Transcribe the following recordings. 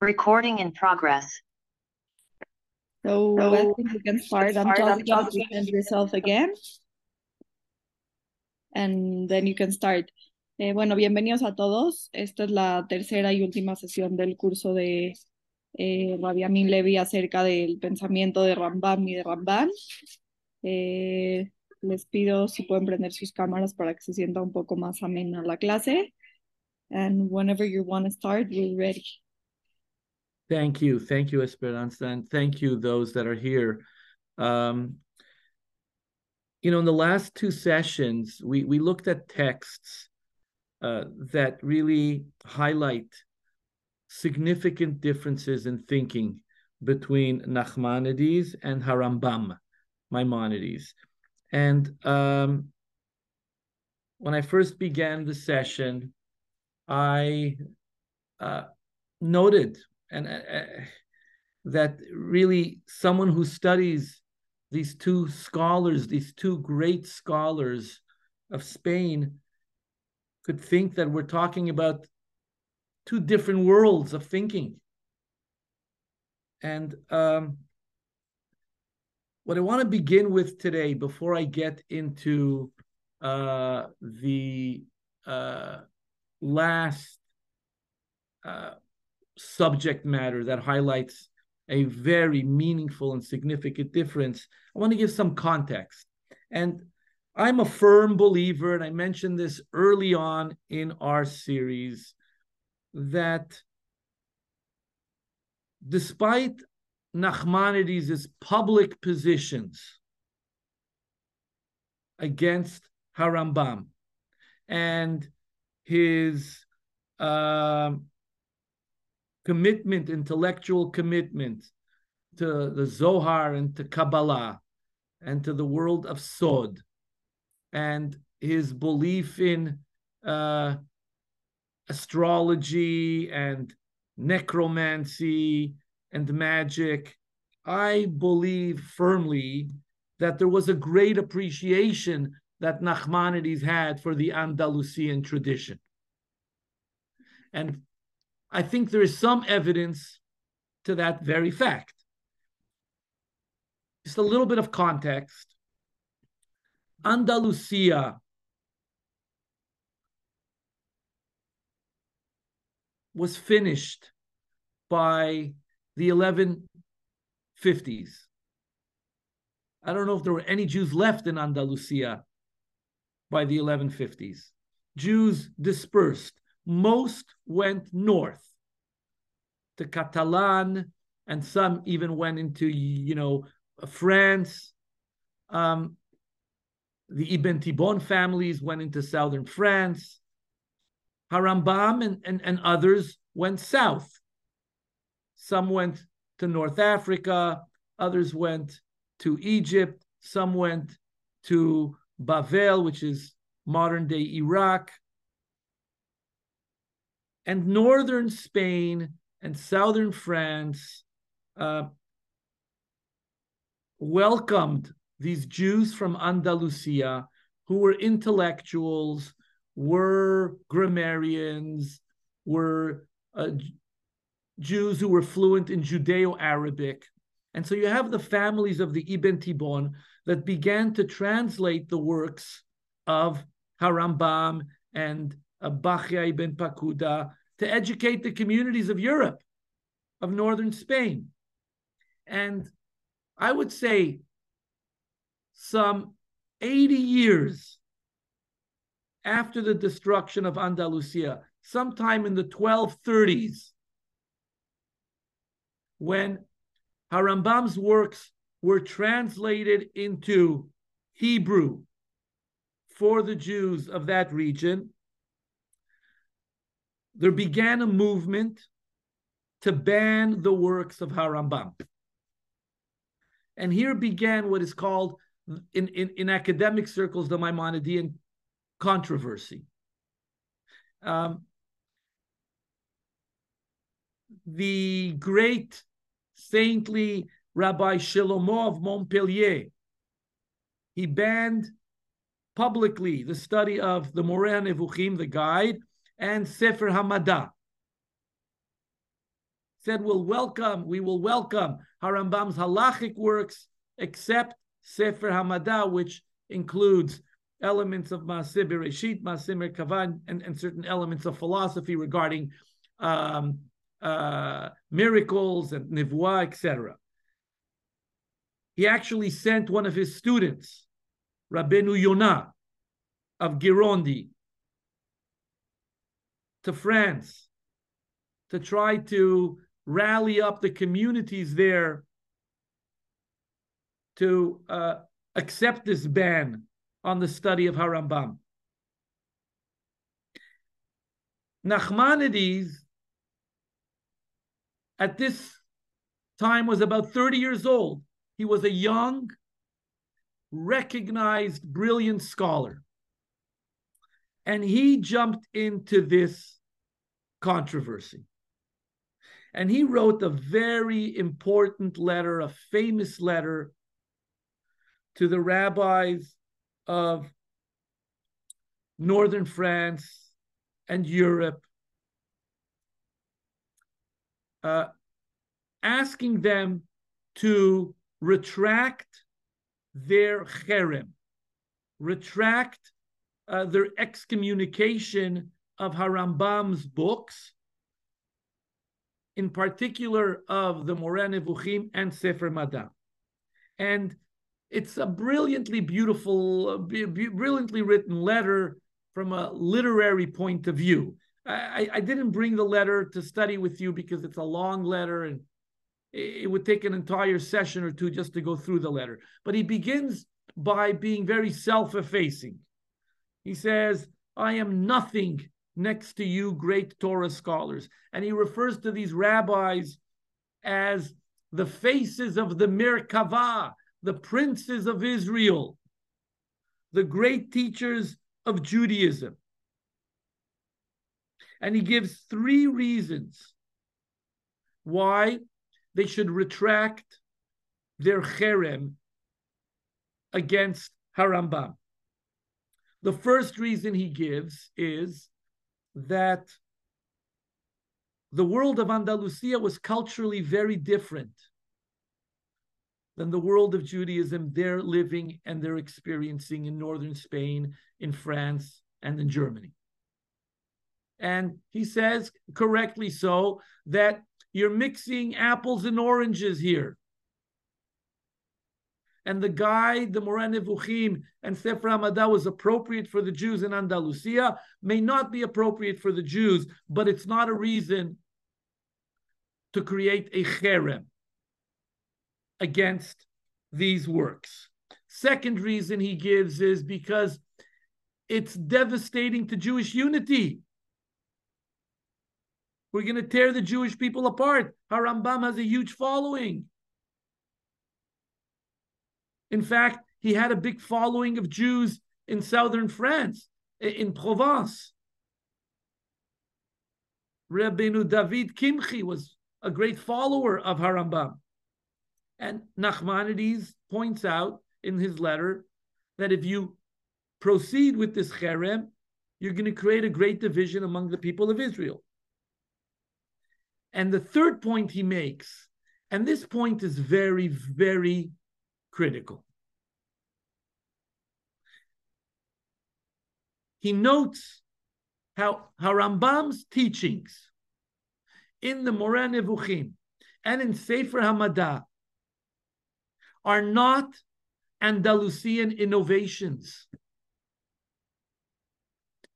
Recording in progress. So, So, I think you can start. I'm just going just- to present yourself again. And then you can start. Eh, bueno, bienvenidos a todos. Esta es la tercera y última sesión del curso de eh, Rabbi Amin Levi acerca del pensamiento de Rambam y de Ramban. Eh, les pido si pueden prender sus cámaras para que se sienta un poco más amena la clase. And whenever you want to start, we're ready. Thank you. Thank you, Esperanza. And thank you, those that are here. Um, you know, in the last two sessions, we, we looked at texts uh, that really highlight significant differences in thinking between Nachmanides and Harambam, Maimonides. And um, when I first began the session, I uh, noted and uh, uh, that really someone who studies these two scholars, these two great scholars of Spain, could think that we're talking about two different worlds of thinking. And um, what I want to begin with today, before I get into uh, the uh, last uh, subject matter that highlights a very meaningful and significant difference, I want to give some context. And I'm a firm believer, and I mentioned this early on in our series, that despite Nachmanides' public positions against Harambam and his um, commitment, intellectual commitment to the Zohar and to Kabbalah and to the world of Sod, and his belief in uh, astrology and necromancy and magic, I believe firmly that there was a great appreciation that Nachmanides had for the Andalusian tradition. And I think there is some evidence to that very fact. Just a little bit of context. Andalusia was finished by the 1150s. I don't know if there were any Jews left in Andalusia by the 1150s. Jews dispersed. Most went north to Catalan, and some even went into, you know, France. Um, the Ibn Tibbon families went into southern France. Harambam and, and, and others went south. Some went to North Africa, others went to Egypt, some went to Bavel, which is modern day Iraq. And northern Spain and southern France uh, welcomed these Jews from Andalusia who were intellectuals, were grammarians, were uh, Jews who were fluent in Judeo Arabic. And so you have the families of the Ibn Tibbon that began to translate the works of Harambam and uh, Bachya ibn Pakuda to educate the communities of Europe, of northern Spain. And I would say some 80 years after the destruction of Andalusia, sometime in the 1230s, when Harambam's works were translated into Hebrew for the Jews of that region, there began a movement to ban the works of Harambam. And here began what is called in, in, in academic circles the Maimonidean controversy. Um, the great saintly Rabbi Shlomo of Montpellier, he banned publicly the study of the Moreh Nevuchim, the guide, and Sefer Hamada. said, We'll welcome, we will welcome Harambam's halachic works, except Sefer Hamada, which includes elements of Maaseh Bereshit, Maaseh Merkava, and, and certain elements of philosophy regarding um, uh, miracles and nivuah, etc. He actually sent one of his students, Rabbeinu Yonah of Gerona, to France to try to rally up the communities there to uh, accept this ban on the study of Harambam. Nachmanides at this time was about 30 years old. He was a young, recognized, brilliant scholar. And he jumped into this controversy. And he wrote a very important letter, a famous letter to the rabbis of northern France and Europe, uh, asking them to retract their cherem, retract uh, their excommunication of Harambam's books, in particular of the Moreh Nevuchim and Sefer Hamada. And it's a brilliantly beautiful, brilliantly written letter from a literary point of view. I, I, didn't bring the letter to study with you because it's a long letter and it would take an entire session or two just to go through the letter. But he begins by being very self effacing. He says, I am nothing next to you, great Torah scholars. And he refers to these rabbis as the faces of the Merkava, the princes of Israel, the great teachers of Judaism. And he gives three reasons why they should retract their cherem against Harambam. The first reason he gives is that the world of Andalusia was culturally very different than the world of Judaism they're living and they're experiencing in northern Spain, in France, and in Germany. And he says, correctly so, that you're mixing apples and oranges here. And the guide, the Moreh Nevuchim and Sefer Hamada was appropriate for the Jews in Andalusia, may not be appropriate for the Jews, but it's not a reason to create a cherem against these works. Second reason he gives is because it's devastating to Jewish unity. We're going to tear the Jewish people apart. Harambam has a huge following. In fact, he had a big following of Jews in southern France, in Provence. Rabbeinu David Kimchi was a great follower of Harambam. And Nachmanides points out in his letter that if you proceed with this cherem, you're going to create a great division among the people of Israel. And the third point he makes, and this point is very, very critical. He notes how, how teachings in the Moreh Nevuchim and in Sefer Hamadah are not Andalusian innovations.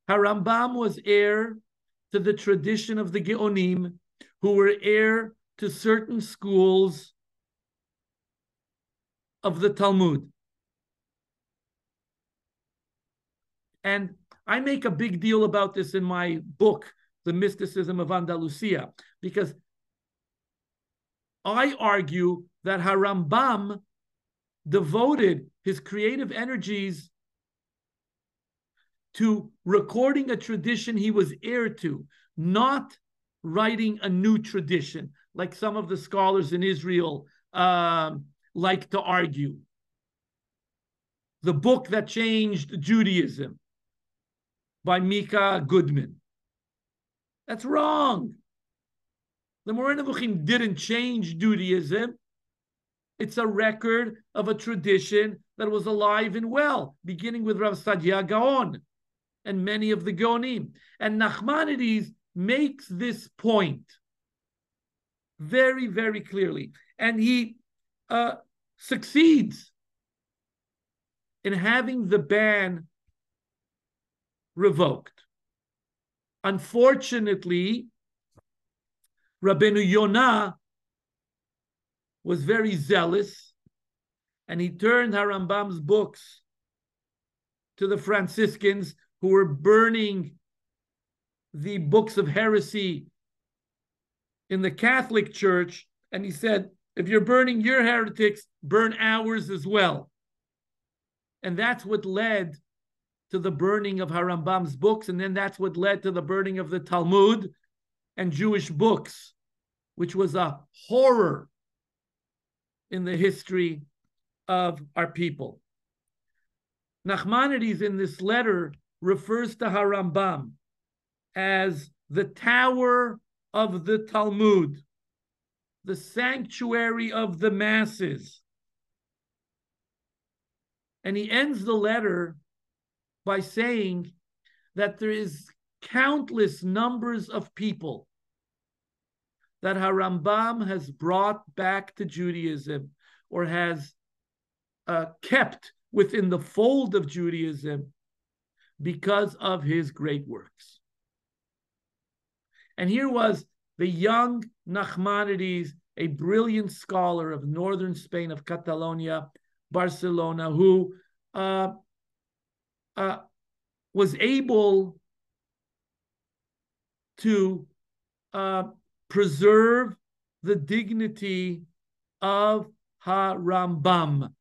Harambam was heir to the tradition of the Geonim, who were heir to certain schools of the Talmud. And I make a big deal about this in my book, The Mysticism of Andalusia, because I argue that Harambam devoted his creative energies to recording a tradition he was heir to, not writing a new tradition, like some of the scholars in Israel um, like to argue. The book that changed Judaism by Micah Goodman. That's wrong. The Moreh Nevuchim didn't change Judaism. It's a record of a tradition that was alive and well, beginning with Rav Saadia Gaon and many of the Geonim. And Nachmanides makes this point very, very clearly. And he uh, succeeds in having the ban revoked. Unfortunately, Rabbeinu Yonah was very zealous and he turned Harambam's books to the Franciscans who were burning the books of heresy in the Catholic Church. And he said, if you're burning your heretics, burn ours as well. And that's what led to the burning of Harambam's books. And then that's what led to the burning of the Talmud and Jewish books, which was a horror in the history of our people. Nachmanides in this letter refers to Harambam as the tower of the Talmud, the sanctuary of the masses. And he ends the letter by saying that there is countless numbers of people that Harambam has brought back to Judaism or has uh, kept within the fold of Judaism because of his great works. And here was the young Nachmanides, a brilliant scholar of northern Spain, of Catalonia, Barcelona, who uh, uh, was able to uh, preserve the dignity of Harambam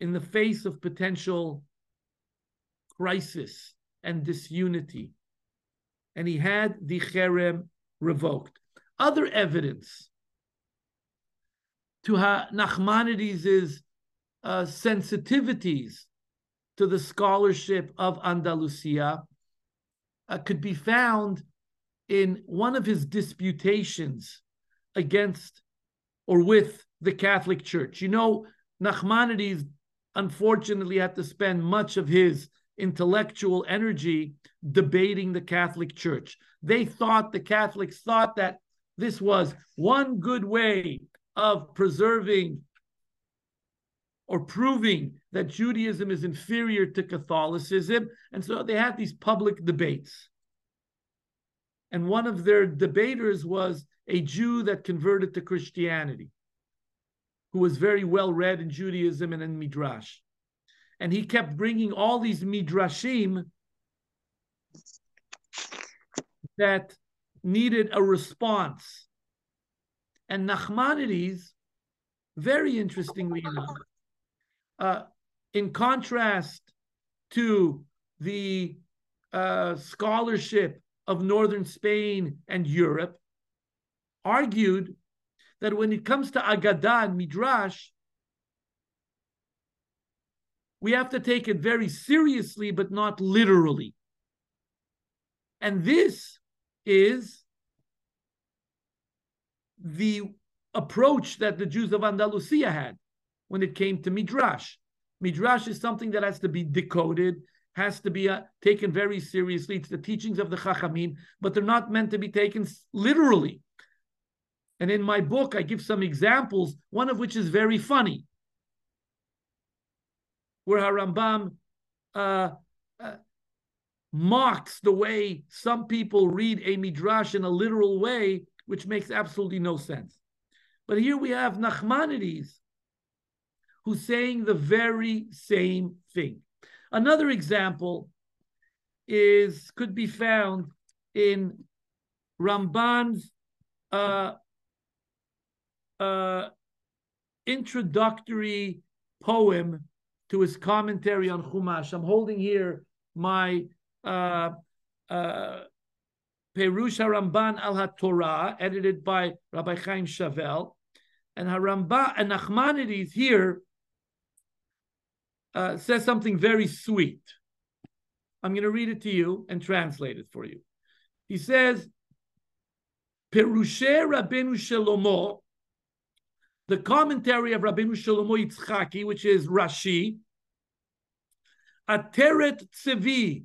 in the face of potential crisis and disunity. And he had the cherem revoked. Other evidence to ha- Nachmanides' uh, sensitivities to the scholarship of Andalusia uh, could be found in one of his disputations against or with the Catholic Church. You know, Nachmanides unfortunately had to spend much of his intellectual energy debating the Catholic Church. They thought, the Catholics thought that this was one good way of preserving or proving that Judaism is inferior to Catholicism. And so they had these public debates. And one of their debaters was a Jew that converted to Christianity, who was very well read in Judaism and in Midrash. And he kept bringing all these Midrashim that needed a response. And Nachmanides, very interestingly enough, uh, in contrast to the uh, scholarship of northern Spain and Europe, argued that when it comes to Agadah and Midrash, we have to take it very seriously, but not literally. And this is the approach that the Jews of Andalusia had when it came to Midrash. Midrash is something that has to be decoded, has to be uh, taken very seriously. It's the teachings of the Chachamim, but they're not meant to be taken literally. And in my book, I give some examples, one of which is very funny, where Harambam uh, uh, mocks the way some people read a midrash in a literal way, which makes absolutely no sense. But here we have Nachmanides, who's saying the very same thing. Another example is could be found in Ramban's uh, uh, introductory poem to his commentary on Chumash. I'm holding here my uh, uh, Perush Haramban al HaTorah, edited by Rabbi Chaim Chavel. And Haramba and Nachmanides here uh, says something very sweet. I'm going to read it to you and translate it for you. He says, Perushe Rabbeinu Shlomo, the commentary of Rabbeinu Shlomo Yitzchaki, which is Rashi, Ateret Tzevi,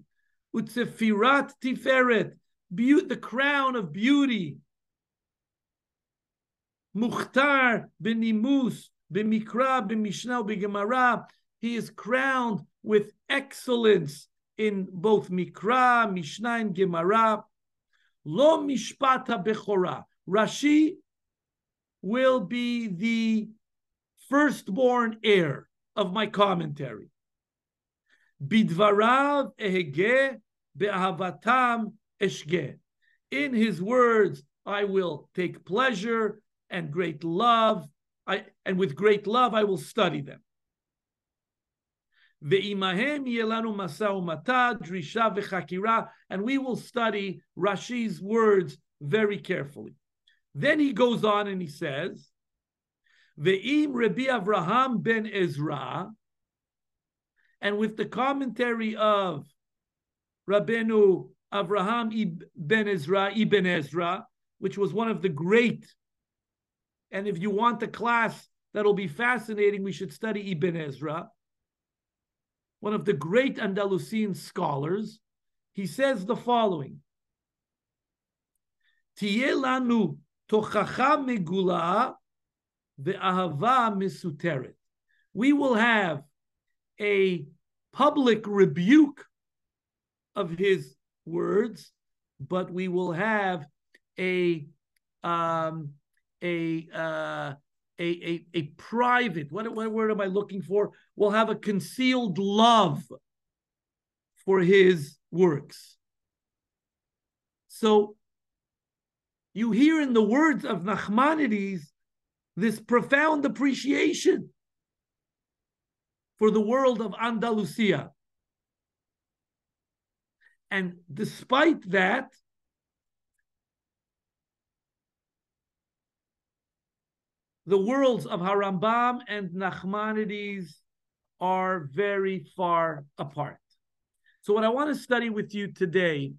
Utzefirat Tiferet, the crown of beauty, Mukhtar benimus, b'mikra, b'mishnah, b'gemara. He is crowned with excellence in both Mikra, Mishnah, and Gemara. Lo mishpata bechora. Rashi will be the firstborn heir of my commentary. Bidvarav ehege be'ahavatam eshge. In his words, I will take pleasure and great love. I, and with great love, I will study them. And we will study Rashi's words very carefully. Then he goes on and he says, Ve'im Rabbi Avraham ben Ezra, and with the commentary of Rabbeinu Avraham ben Ezra, Ibn Ezra, which was one of the great, and if you want a class that'll be fascinating, we should study Ibn Ezra, one of the great Andalusian scholars. He says the following. lanu tochacha megula ve'ahava misuteret. We will have a public rebuke of his words, but we will have a um, a, uh, a a a private. What, what word am I looking for? We'll have a concealed love for his works. So you hear in the words of Nachmanides this profound appreciation for the world of Andalusia. And despite that, the worlds of Harambam and Nachmanides are very far apart. So, what I want to study with you today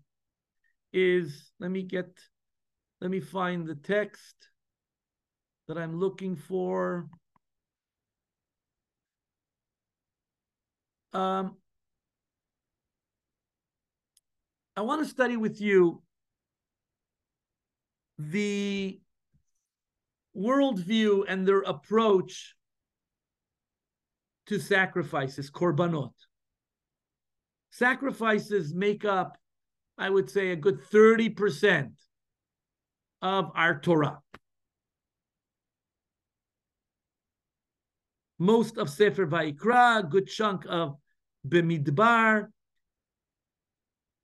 is let me get, let me find the text that I'm looking for. Um, I want to study with you the worldview and their approach to sacrifices, korbanot. Sacrifices make up, I would say, a good 30% of our Torah. Most of Sefer Vayikra, a good chunk of Bemidbar,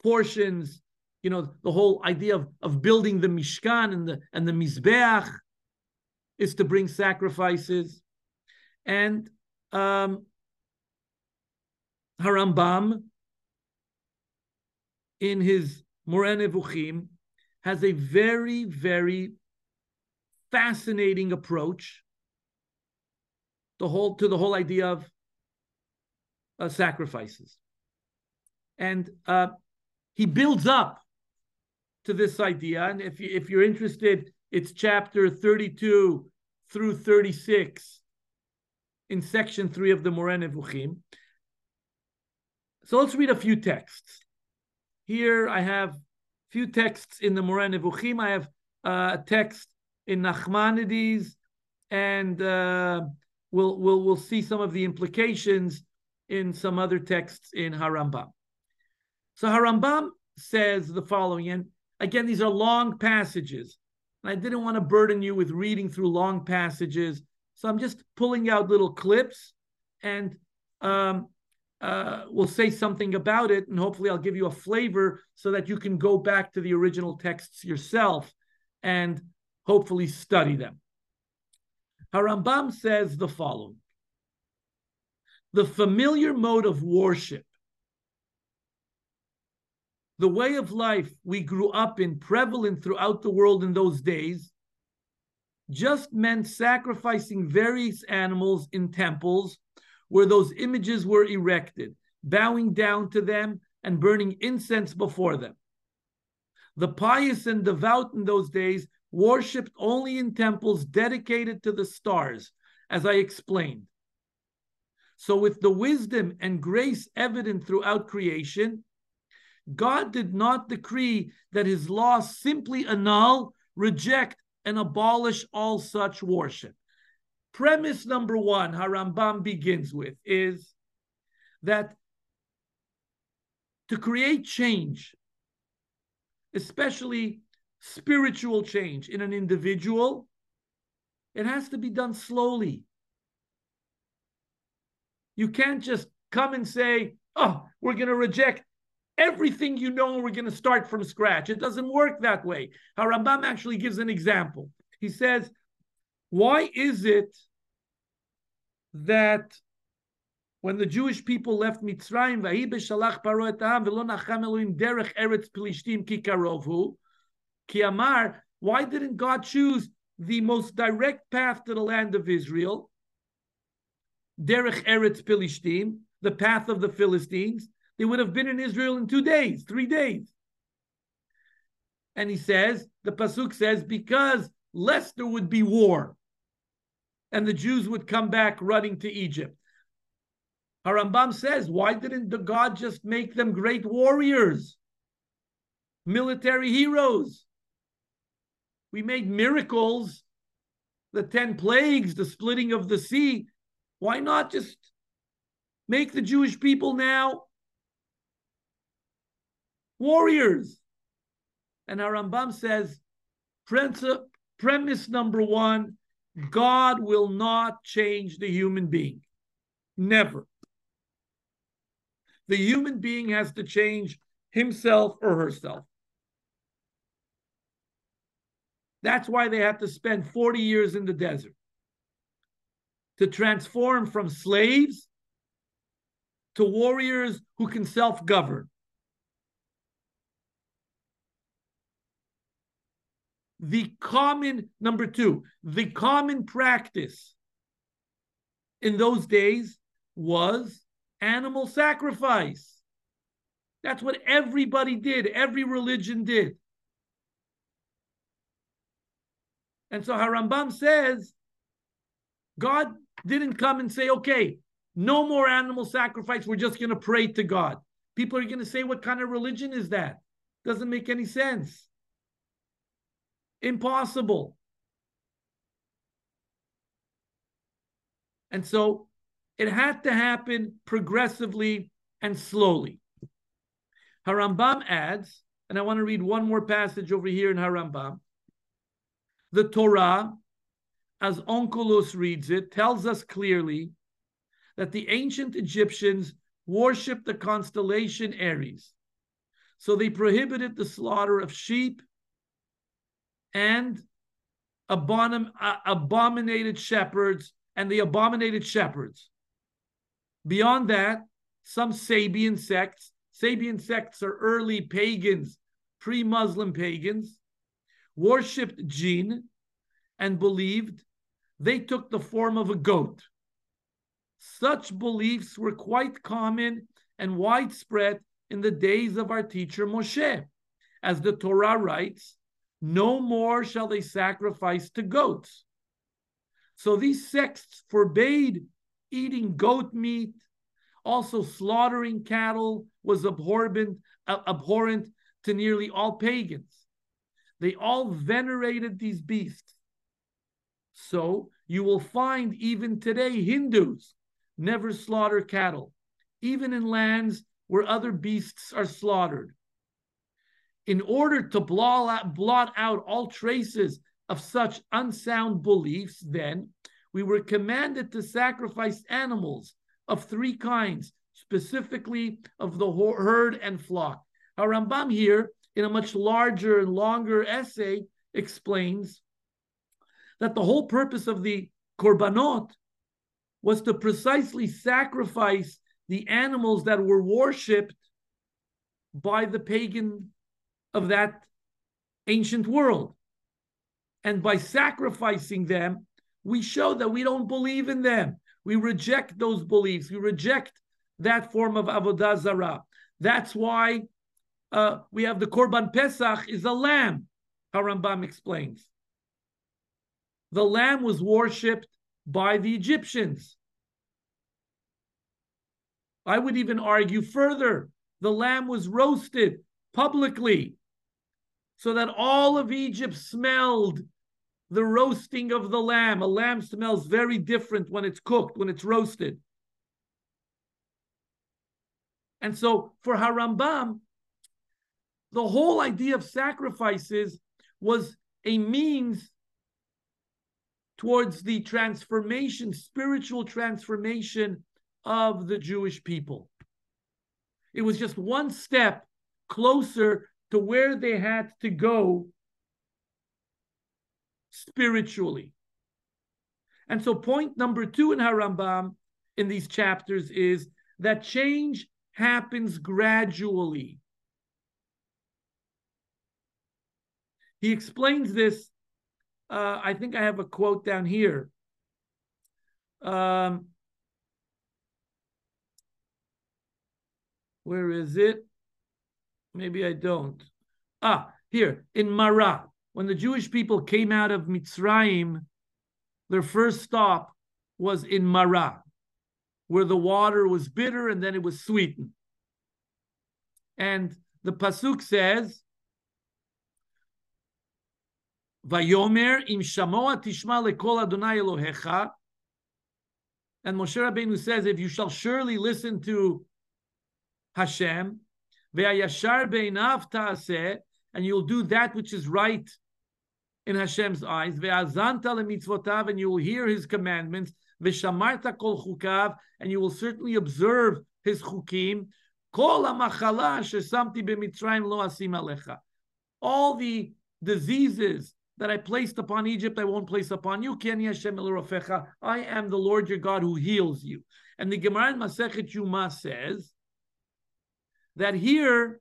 portions, you know, the whole idea of, of building the Mishkan and the and the Mizbeach is to bring sacrifices. And um, Harambam, in his Moreh Nevuchim, has a very, very fascinating approach the whole to the whole idea of uh, sacrifices, and uh, he builds up to this idea. And if you, if you're interested, it's chapter 32 through 36 in section three of the Moreh Nevuchim. So let's read a few texts. Here I have a few texts in the Moreh Nevuchim. I have uh, a text in Nachmanides, and uh, we'll, we'll, we'll see some of the implications in some other texts in Harambam. So Harambam says the following, and again, these are long passages. And I didn't want to burden you with reading through long passages. So I'm just pulling out little clips and um, uh, we'll say something about it. And hopefully I'll give you a flavor so that you can go back to the original texts yourself and hopefully study them. Harambam says the following The familiar mode of worship the way of life we grew up in, prevalent throughout the world in those days, just meant sacrificing various animals in temples where those images were erected, bowing down to them and burning incense before them. The pious and devout in those days worshipped only in temples dedicated to the stars, as I explained. So, with the wisdom and grace evident throughout creation, God did not decree that his law simply annul, reject, and abolish all such worship. Premise number one, Harambam begins with, is that to create change, especially spiritual change in an individual, it has to be done slowly. You can't just come and say, oh, we're going to reject everything you know and we're going to start from scratch. It doesn't work that way. Harambam actually gives an example. He says, why is it that when the Jewish people left Mitzrayim, why didn't God choose the most direct path to the land of Israel? Derech Eretz Pilishtim, the path of the Philistines. They would have been in Israel in two days, three days. And he says, the Pasuk says, because lest there would be war and the Jews would come back running to Egypt. Harambam says, why didn't the God just make them great warriors, military heroes? We made miracles, the 10 plagues, the splitting of the sea. Why not just make the Jewish people now warriors? And Harambam says, premise number one, God will not change the human being. Never. The human being has to change himself or herself. That's why they have to spend 40 years in the desert to transform from slaves to warriors who can self govern. The common, number two, the common practice in those days was animal sacrifice. That's what everybody did, every religion did. And so Harambam says God didn't come and say, okay, no more animal sacrifice. We're just going to pray to God. People are going to say, what kind of religion is that? Doesn't make any sense. Impossible. And so it had to happen progressively and slowly. Harambam adds, and I want to read one more passage over here in Harambam. The Torah as Onkelos reads it, tells us clearly that the ancient Egyptians worshipped the constellation Aries. So they prohibited the slaughter of sheep and abom- uh, abominated shepherds and the abominated shepherds. Beyond that, some Sabian sects, Sabian sects are early pagans, pre Muslim pagans, worshipped jinn and believed they took the form of a goat. Such beliefs were quite common and widespread in the days of our teacher Moshe. As the Torah writes, no more shall they sacrifice to goats. So these sects forbade eating goat meat. Also, slaughtering cattle was abhorrent, abhorrent to nearly all pagans. They all venerated these beasts. So you will find even today Hindus never slaughter cattle, even in lands where other beasts are slaughtered. In order to blot out, all traces of such unsound beliefs, then we were commanded to sacrifice animals of three kinds, specifically of the herd and flock. Harambam here, in a much larger and longer essay, explains that the whole purpose of the korbanot was to precisely sacrifice the animals that were worshipped by the pagan of that ancient world. And by sacrificing them, we show that we don't believe in them. We reject those beliefs. We reject that form of avodah zarah. That's why uh, we have the korban pesach is a lamb. Harambam explains. the lamb was worshipped by the Egyptians. I would even argue further the lamb was roasted publicly so that all of Egypt smelled the roasting of the lamb. A lamb smells very different when it's cooked, when it's roasted. And so for Harambam, the whole idea of sacrifices was a means towards the transformation, spiritual transformation of the Jewish people. It was just one step closer to where they had to go spiritually. And so, point number two in Harambam in these chapters is that change happens gradually. He explains this. Uh, I think I have a quote down here. Um, where is it? Maybe I don't. Ah, here in Marah, when the Jewish people came out of Mitzrayim, their first stop was in Marah, where the water was bitter and then it was sweetened. And the pasuk says, Vayomer im shamoa tishma lekol Adonai Elohecha. And Moshe Rabbeinu says, if you shall surely listen to Hashem, ve'ayashar beinav ta'aseh, and you'll do that which is right in Hashem's eyes, ve'azanta lemitzvotav, and you will hear His commandments, ve'shamarta kol chukav, and you will certainly observe His chukim, kol ha'machala shesamti b'mitzrayim lo asim alecha. All the diseases that I placed upon Egypt, I won't place upon you. Kenya, I am the Lord your God who heals you. And the Gemara in Masechet Yoma says that here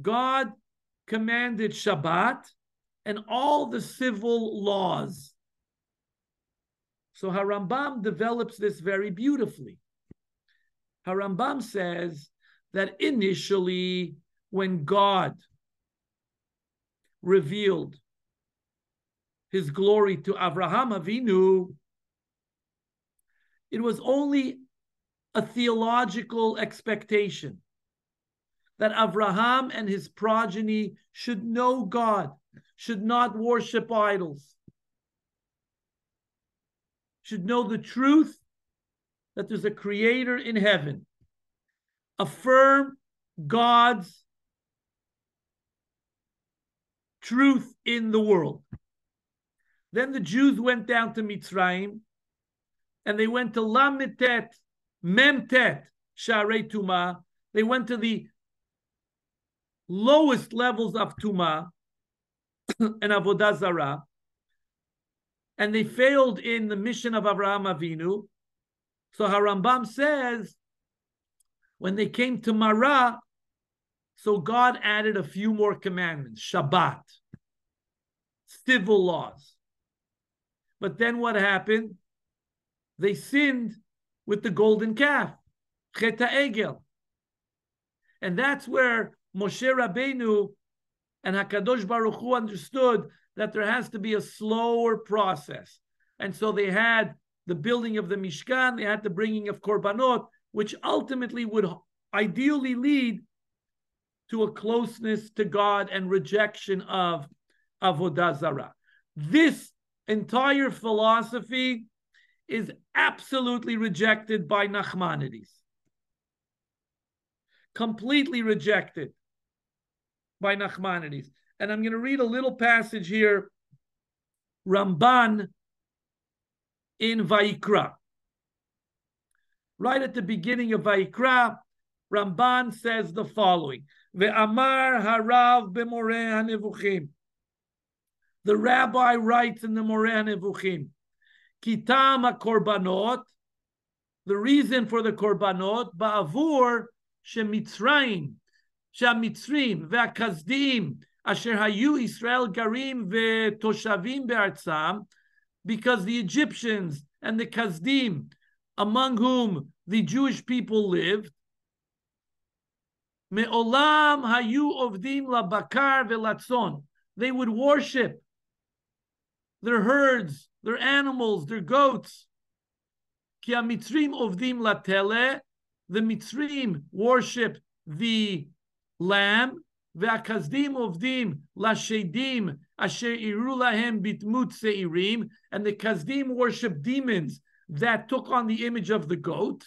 God commanded Shabbat and all the civil laws. So Harambam develops this very beautifully. Harambam says that initially, when God revealed his glory to Avraham Avinu, it was only a theological expectation that Avraham and his progeny should know God, should not worship idols, should know the truth that there's a creator in heaven, affirm God's truth in the world. Then the Jews went down to Mitzrayim and they went to Lamitet, Memtet, Sharei Tuma. They went to the lowest levels of Tuma and Avodah Zarah. And they failed in the mission of Avraham Avinu. So Harambam says, when they came to Marah, so God added a few more commandments Shabbat, civil laws. But then what happened? They sinned with the golden calf, Cheta Egel. And that's where Moshe Rabbeinu and Hakadosh Baruch Hu understood that there has to be a slower process, and so they had the building of the Mishkan, they had the bringing of korbanot, which ultimately would ideally lead to a closeness to God and rejection of Avodah Zarah. This entire philosophy is absolutely rejected by Nachmanides. Completely rejected by Nachmanides. And I'm going to read a little passage here, Ramban in Vayikra. Right at the beginning of Vayikra, Ramban says the following Ve'amar harav b'moreh hanevuchim. The rabbi writes in the Moreh hanevuchim, Kitam korbanot. The reason for the korbanot ba'avur shemitzrayim, shemitzrim ve'akazdim asher hayu Israel garim ve'toshavim be'artzam, because the Egyptians and the Kasdim, among whom the Jewish people lived, Me'olam hayu ovdim labakar velatzon. They would worship their herds, their animals, their goats. Ki amitrim ovdim latele. The mitrim worship the lamb. Ve'akazdim ovdim lashedim asher iru lahem bitmut seirim. And the kasdim worship demons that took on the image of the goat.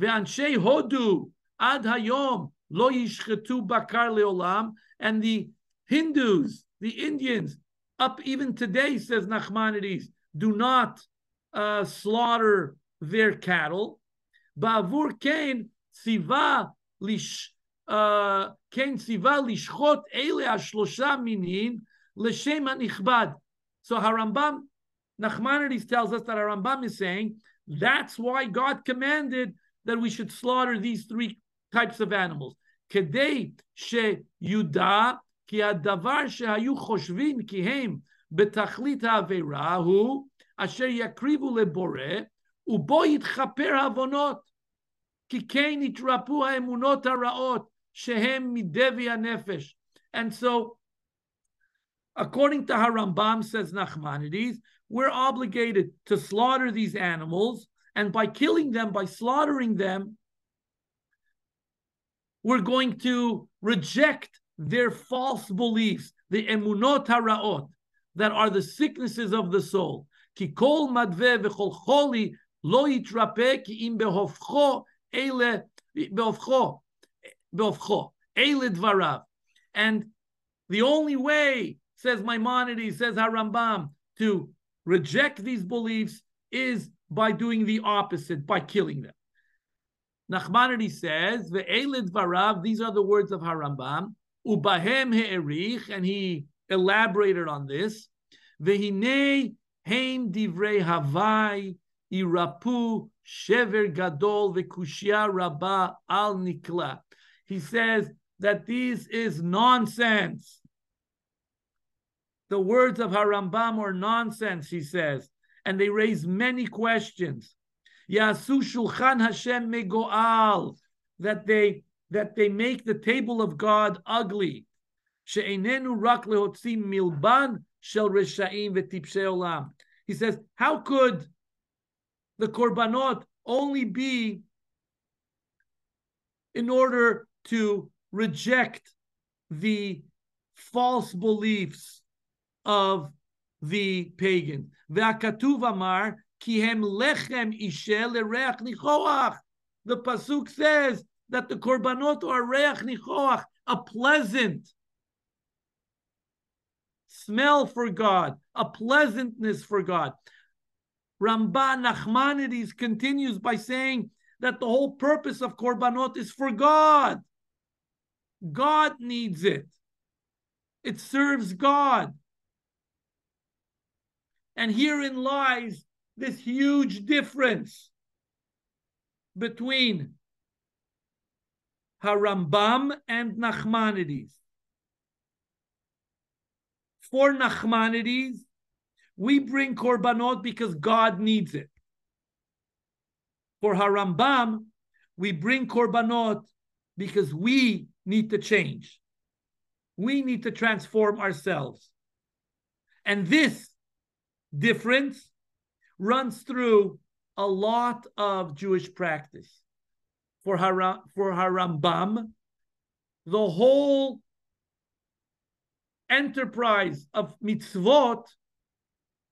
Ve'anshei hodu ad hayom lo yishchetu bakar leolam, and the Hindus, the Indians, up even today, says Nachmanides, do not uh, slaughter their cattle. Ba'avur kain tziva lish kain tziva lishchot ele ashlosha minin l'shem hanichbad. So Harambam, Nachmanides tells us that Harambam is saying that's why God commanded that we should slaughter these three types of animals. כדי שיודע כי הדבר שהיו חושבים כי הם בתכלית העבירה הוא אשר יקריבו לבורא ובו יתכפר העוונות. כי כן יתרפו האמונות הרעות שהם מדבי הנפש. And so, according to Harambam, says Nachmanides, we're obligated to slaughter these animals, and by killing them, by slaughtering them, we're going to reject their false beliefs, the emunot haraot, that are the sicknesses of the soul. Ki kol madve v'chol choli lo yitrape ki im behofcho behofcho behofcho dvarav. And the only way, says Maimonides, says Harambam, to reject these beliefs is by doing the opposite, by killing them. Nachmanides says, "Ve'elid varav." These are the words of Harambam. Ubahem he'erich, and he elaborated on this. Ve'hinei heim divrei havai irapu shever gadol ve'kushia rabba al nikla. He says that this is nonsense. The words of Harambam are nonsense, he says, and they raise many questions. Yasu Shulchan Hashem Megoal, that they that they make the table of God ugly. She'enenu rak lehotzim milban shel reshaim v'tipshei olam. He says, how could the korbanot only be in order to reject the false beliefs of the pagans? Ve'akatuv amar Kihem lechem ishel lereach nichoach. The pasuk says that the korbanot are reach nichoach, a pleasant smell for God, a pleasantness for God. Ramban Nachmanides continues by saying that the whole purpose of korbanot is for God. God needs it. It serves God. And herein lies this huge difference between Harambam and Nachmanides. For Nachmanides, we bring korbanot because God needs it. For Harambam, we bring korbanot because we need to change. We need to transform ourselves. And this difference runs through a lot of Jewish practice. For, Haram, for Harambam, the whole enterprise of mitzvot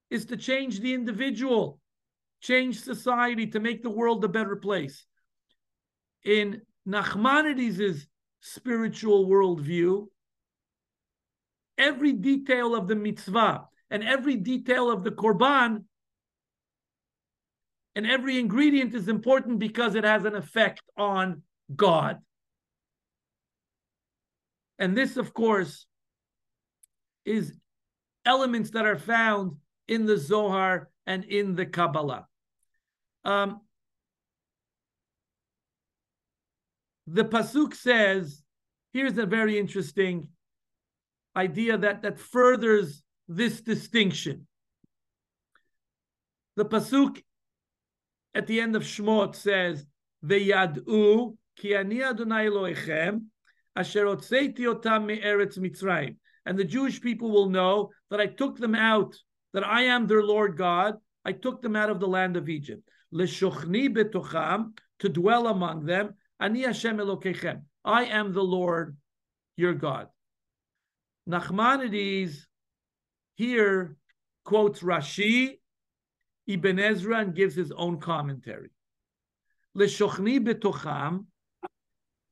is to change the individual, change society, to make the world a better place. In Nachmanides' spiritual worldview, every detail of the mitzvah and every detail of the korban and every ingredient is important because it has an effect on God. And this, of course, is elements that are found in the Zohar and in the Kabbalah. Um, the Pasuk says, here's a very interesting idea that, that furthers this distinction. The Pasuk at the end of Shmot says, "Veyadu ki ani Adonai Elohechem asher otzeiti otam me'eretz Mitzrayim." And the Jewish people will know that I took them out, that I am their Lord God. I took them out of the land of Egypt. Leshochni betocham, to dwell among them. Ani Hashem Elokechem. I am the Lord, your God. Nachmanides here quotes Rashi, Ibn Ezra, and gives his own commentary. Leshochni betocham,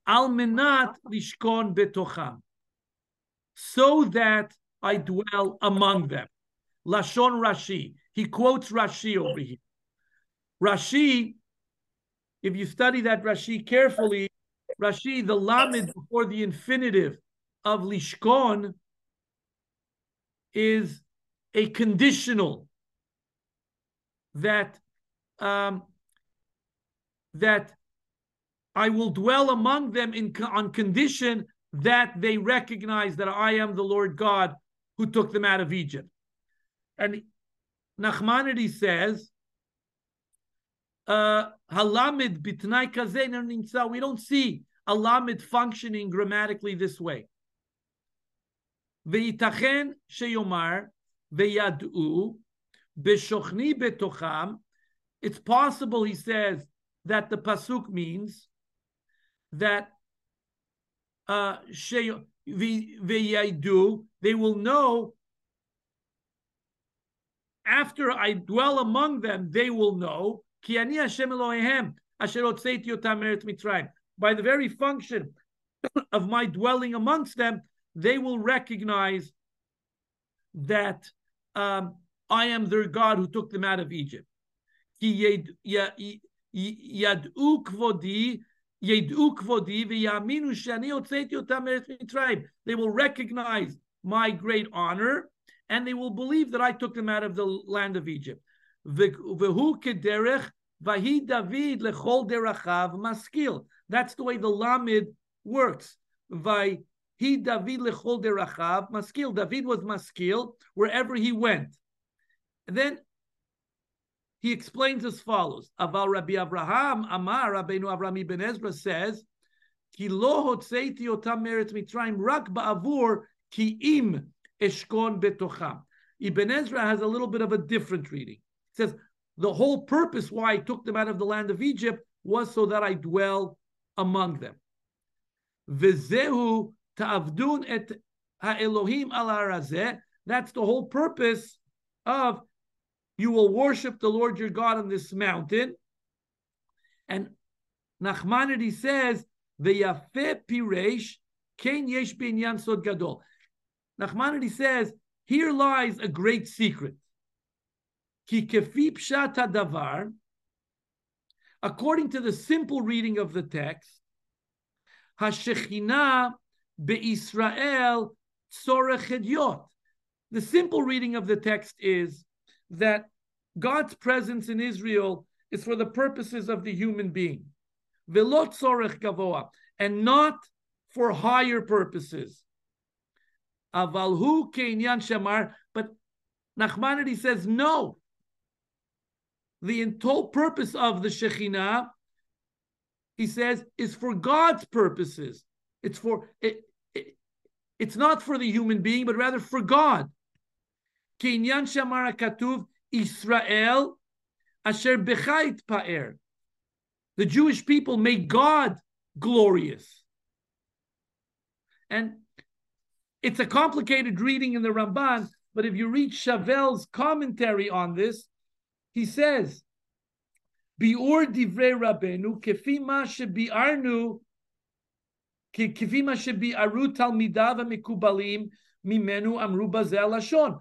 al menat lishkon betocham, so that I dwell among them. Lashon Rashi. He quotes Rashi over here. Rashi, if you study that Rashi carefully, Rashi, the lamed before the infinitive of lishkon is a conditional that um, that I will dwell among them in on condition that they recognize that I am the Lord God who took them out of Egypt. And Nachmanides says, uh, Halamid bitnai nimtza. We don't see a lamid functioning grammatically this way. Ve'itachen sheyomar ve'yad'u b'shochni betocham. It's possible, he says, that the pasuk means that uh, they will know after I dwell among them, they will know by the very function of my dwelling amongst them, they will recognize that um, I am their God who took them out of Egypt. They will recognize my great honor and they will believe that I took them out of the land of Egypt. That's the way the Lamed works. David David was maskil wherever he went. And then he explains as follows. Aval Rabbi Abraham Amar Rabbeinu Avraham ibn Ezra says, Ki lo hotzeiti otam meretz mitzrayim rak ba'avur ki im eshkon betocham. Ibn Ezra has a little bit of a different reading. He says, the whole purpose why I took them out of the land of Egypt was so that I dwell among them. Vizehu ta'avdun et ha'elohim al That's the whole purpose of you will worship the Lord your God on this mountain. And Nachmanides says, Ve'yafeh piresh ken yesh binyan sod gadol. Nachmanides says, here lies a great secret. Ki kefi pshat davar, according to the simple reading of the text, Hashechina be'Israel tzorech The simple reading of the text is that God's presence in Israel is for the purposes of the human being, and not for higher purposes. Avalhu keinyan shamar, but Nachmanides says no. The entire purpose of the Shekhinah, he says, is for God's purposes. It's for it, it, it's not for the human being, but rather for God. Kenyan שאמר הכתוב, Israel Asher בך Pa'er. The Jewish people make God glorious. And it's a complicated reading in the Ramban, but if you read Chavel's commentary on this, he says, Bi'ur divrei rabenu kefi ma shebi'arnu כפי מה שביארו תלמידיו המקובלים mimenu amru בזה הלשון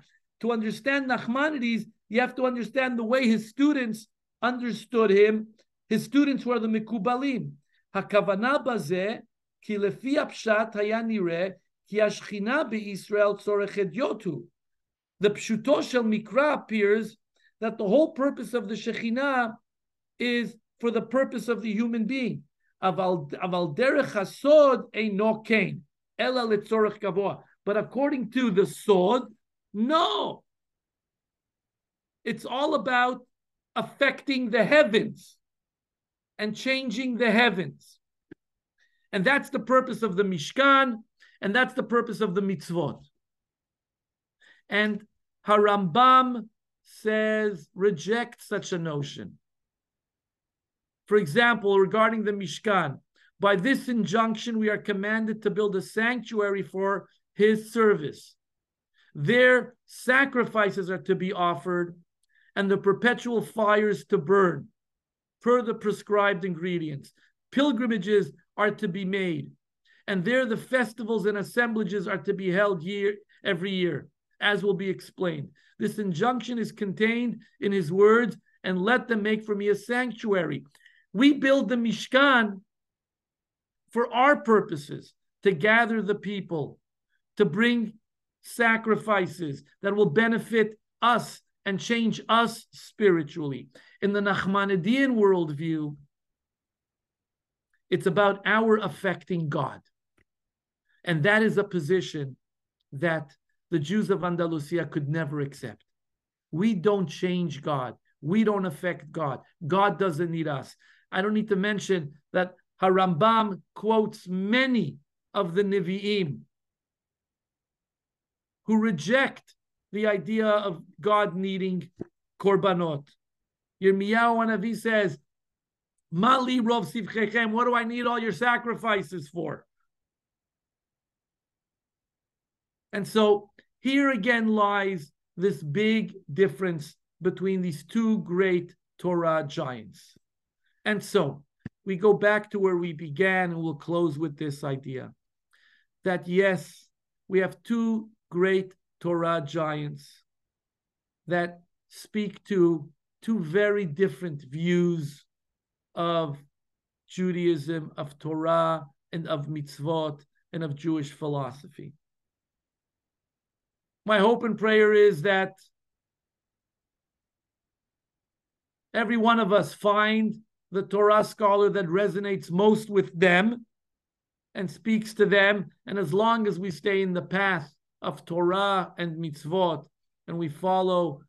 to understand Nachmanides, you have to understand the way his students understood him. His students were the Mikubalim. Bazeh, ki lefi apshat ki ashchina be'Israel tzorechet yotu. The shel mikra appears that the whole purpose of the Shekhinah is for the purpose of the human being. Hasod no kain, ela letzorech gavoa. But according to the sod, no. It's all about affecting the heavens and changing the heavens. And that's the purpose of the Mishkan, and that's the purpose of the mitzvot. And Harambam says, reject such a notion. For example, regarding the Mishkan, by this injunction, we are commanded to build a sanctuary for his service. Their sacrifices are to be offered and the perpetual fires to burn per the prescribed ingredients. Pilgrimages are to be made, and there the festivals and assemblages are to be held year every year, as will be explained. This injunction is contained in his words, and let them make for me a sanctuary. We build the Mishkan for our purposes, to gather the people, to bring sacrifices that will benefit us and change us spiritually. In the Nachmanidean worldview, it's about our affecting God. And that is a position that the Jews of Andalusia could never accept. We don't change God. We don't affect God. God doesn't need us. I don't need to mention that Harambam quotes many of the Nevi'im who reject the idea of God needing korbanot. Yirmiyahu Hanavi says, Mali rov sivchechem, what do I need all your sacrifices for? And so here again lies this big difference between these two great Torah giants. And so we go back to where we began and we'll close with this idea that yes, we have two great Torah giants that speak to two very different views of Judaism, of Torah, and of mitzvot, and of Jewish philosophy. My hope and prayer is that every one of us find the Torah scholar that resonates most with them and speaks to them. And as long as we stay in the path of Torah and mitzvot, and we follow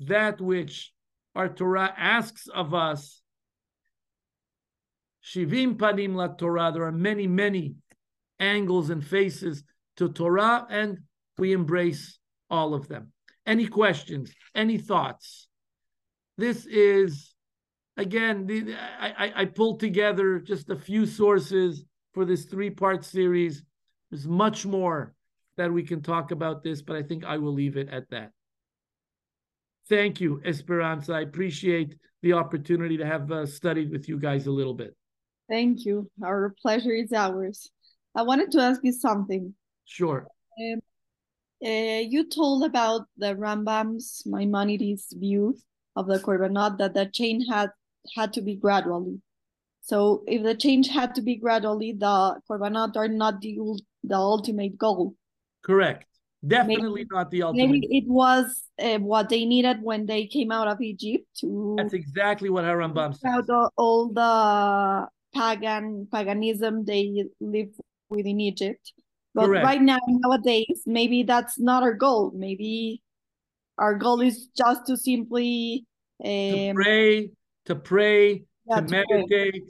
that which our Torah asks of us. Shivim panim la Torah. There are many, many angles and faces to Torah, and we embrace all of them. Any questions? Any thoughts? This is again. The, I, I pulled together just a few sources for this three-part series. There's much more that we can talk about this, but I think I will leave it at that. Thank you, Esperanza. I appreciate the opportunity to have uh, studied with you guys a little bit. Thank you. Our pleasure is ours. I wanted to ask you something. Sure. Um, uh, you told about the Rambam's Maimonides view of the Korbanot that the change had had to be gradually. So if the change had to be gradually, the Korbanot are not the, the ultimate goal. Correct. Definitely maybe, not the ultimate. Maybe it was uh, what they needed when they came out of Egypt to. That's exactly what Harambam says. The, all the pagan paganism they live within Egypt, but Correct. right now nowadays maybe that's not our goal. Maybe our goal is just to simply um, to pray, to pray, yeah, to, to, meditate, pray.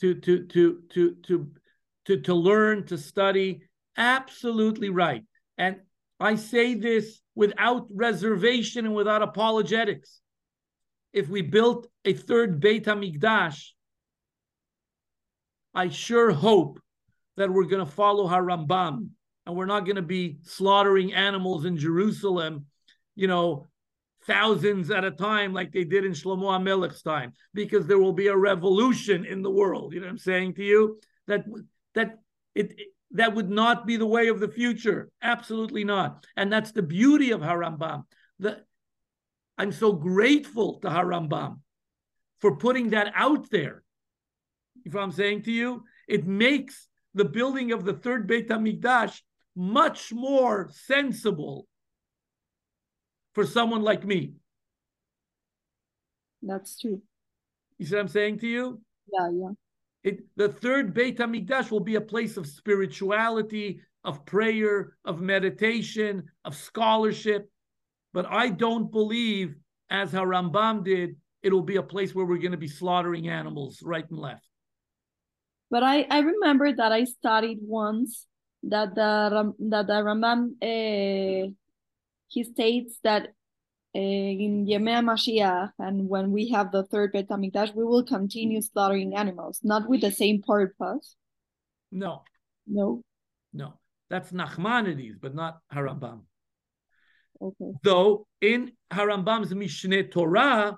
to to to to to to to learn, to study. Absolutely right. And I say this without reservation and without apologetics. If we built a third Beit HaMikdash, I sure hope that we're going to follow Harambam and we're not going to be slaughtering animals in Jerusalem, you know, thousands at a time like they did in Shlomo HaMelech's time, because there will be a revolution in the world. You know what I'm saying to you? That that it, it that would not be the way of the future. Absolutely not. And that's the beauty of Harambam. The, I'm so grateful to Harambam for putting that out there. If I'm saying to you, it makes the building of the third Beit HaMikdash much more sensible for someone like me. That's true. You see what I'm saying to you? Yeah, yeah. It, the third Beit HaMikdash will be a place of spirituality, of prayer, of meditation, of scholarship. But I don't believe, as Harambam did, it'll be a place where we're going to be slaughtering animals right and left. But I, I remember that I studied once that the that the Rambam uh, he states that in Yemea Mashiach and when we have the third Bet HaMikdash, we will continue slaughtering animals, not with the same purpose. No, No. no. That's Nachmanides, but not Harambam. Okay. Though in Harambam's Mishneh Torah,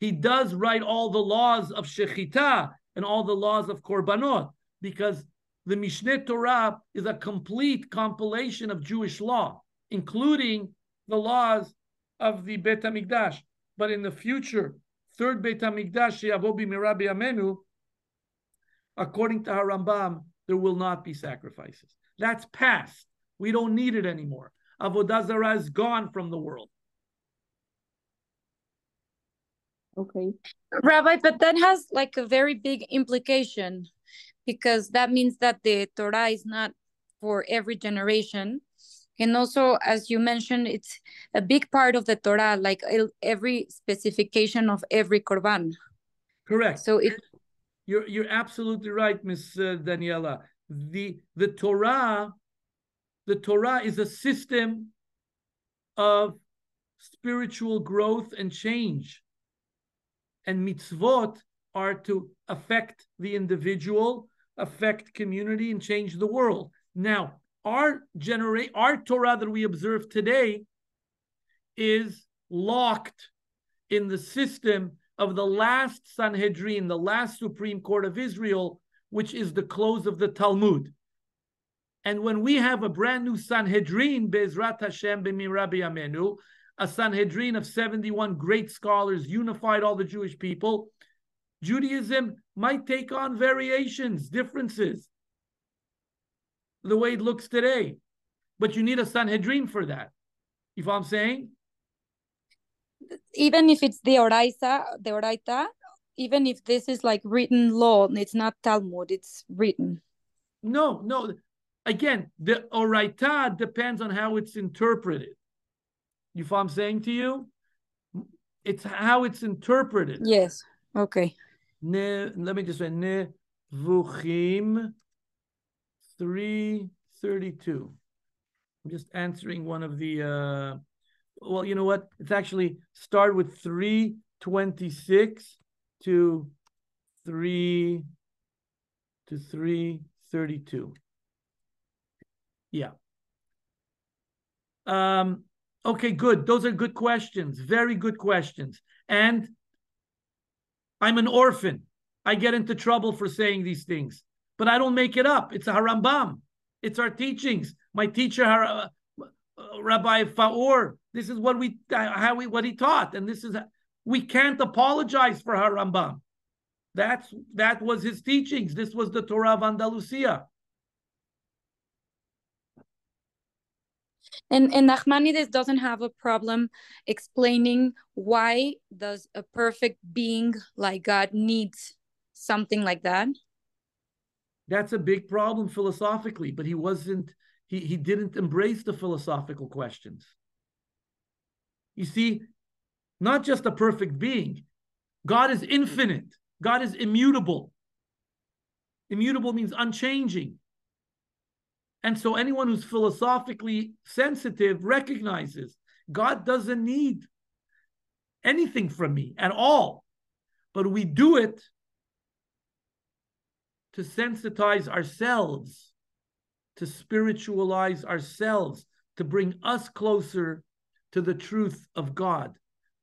he does write all the laws of Shechita and all the laws of Korbanot, because the Mishneh Torah is a complete compilation of Jewish law, including the laws of the Bet HaMikdash. But in the future, third Bet HaMikdash, She'avo b'mirabi Amenu, according to Harambam, there will not be sacrifices. That's past. We don't need it anymore. Avodah Zarah is gone from the world. Okay. Rabbi, but that has like a very big implication because that means that the Torah is not for every generation. And also, as you mentioned, it's a big part of the Torah, like every specification of every korban. Correct. So it You're you're absolutely right, Miss uh, Daniela. The the Torah, the Torah is a system of spiritual growth and change. And mitzvot are to affect the individual, affect community, and change the world. Now, our generate our Torah that we observe today is locked in the system of the last Sanhedrin, the last Supreme Court of Israel, which is the close of the Talmud. And when we have a brand new Sanhedrin, Bezrat Hashem b'mirabi Amenu, a Sanhedrin of 71 great scholars, unified all the Jewish people, Judaism might take on variations, differences, the way it looks today. But you need a Sanhedrin for that. You know what I'm saying? even if it's the Oraita, the Oraita, even if this is like written law, it's not Talmud, it's written. No, no. Again, the oraita depends on how it's interpreted. You follow what I'm saying to you? It's how it's interpreted. Yes. Okay. Ne, let me just say Nevuchim 332. I'm just answering one of the uh well, you know what? It's actually start with 326 to 3 to 332. Yeah. Um, okay, good. Those are good questions. Very good questions. And I'm an orphan. I get into trouble for saying these things, but I don't make it up. It's a Harambam. It's our teachings. My teacher, Har- uh, Rabbi Faur, this is what we how we what he taught, and this is we can't apologize for Harambam. That's that was his teachings. This was the Torah of Andalusia. And and Nachmanides doesn't have a problem explaining why does a perfect being like God needs something like that. That's a big problem philosophically, but he wasn't he, he didn't embrace the philosophical questions. You see, not just a perfect being, God is infinite, God is immutable. Immutable means unchanging. And so anyone who's philosophically sensitive recognizes God doesn't need anything from me at all. But we do it to sensitize ourselves, to spiritualize ourselves, to bring us closer to the truth of God,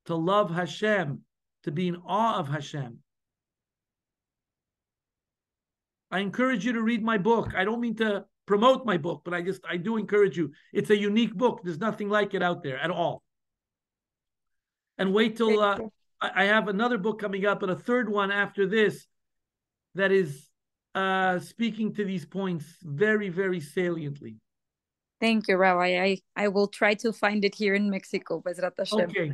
to love Hashem, to be in awe of Hashem. I encourage you to read my book. I don't mean to promote my book, but I just I do encourage you. It's a unique book. There's nothing like it out there at all. And wait till uh, I have another book coming up, and a third one after this, that is uh, speaking to these points very, very saliently. Thank you, Rabbi. I, I will try to find it here in Mexico, Bezrat Hashem. Okay.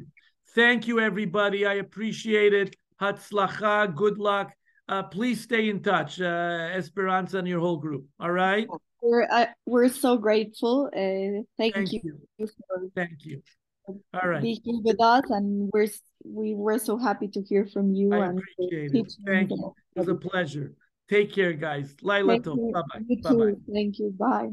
Thank you, everybody. I appreciate it. Hatzlacha, good luck. Uh, please stay in touch, uh, Esperanza and your whole group. All right. We're uh, we're so grateful. Uh, thank, Thank you, you. for Thank you. All right. being with us, and we're s- we were so happy to hear from you I and the appreciate it. Thank you. It was a pleasure. Take care, guys. Laila Thank Tov. Bye bye. You Bye bye. Thank you. Bye.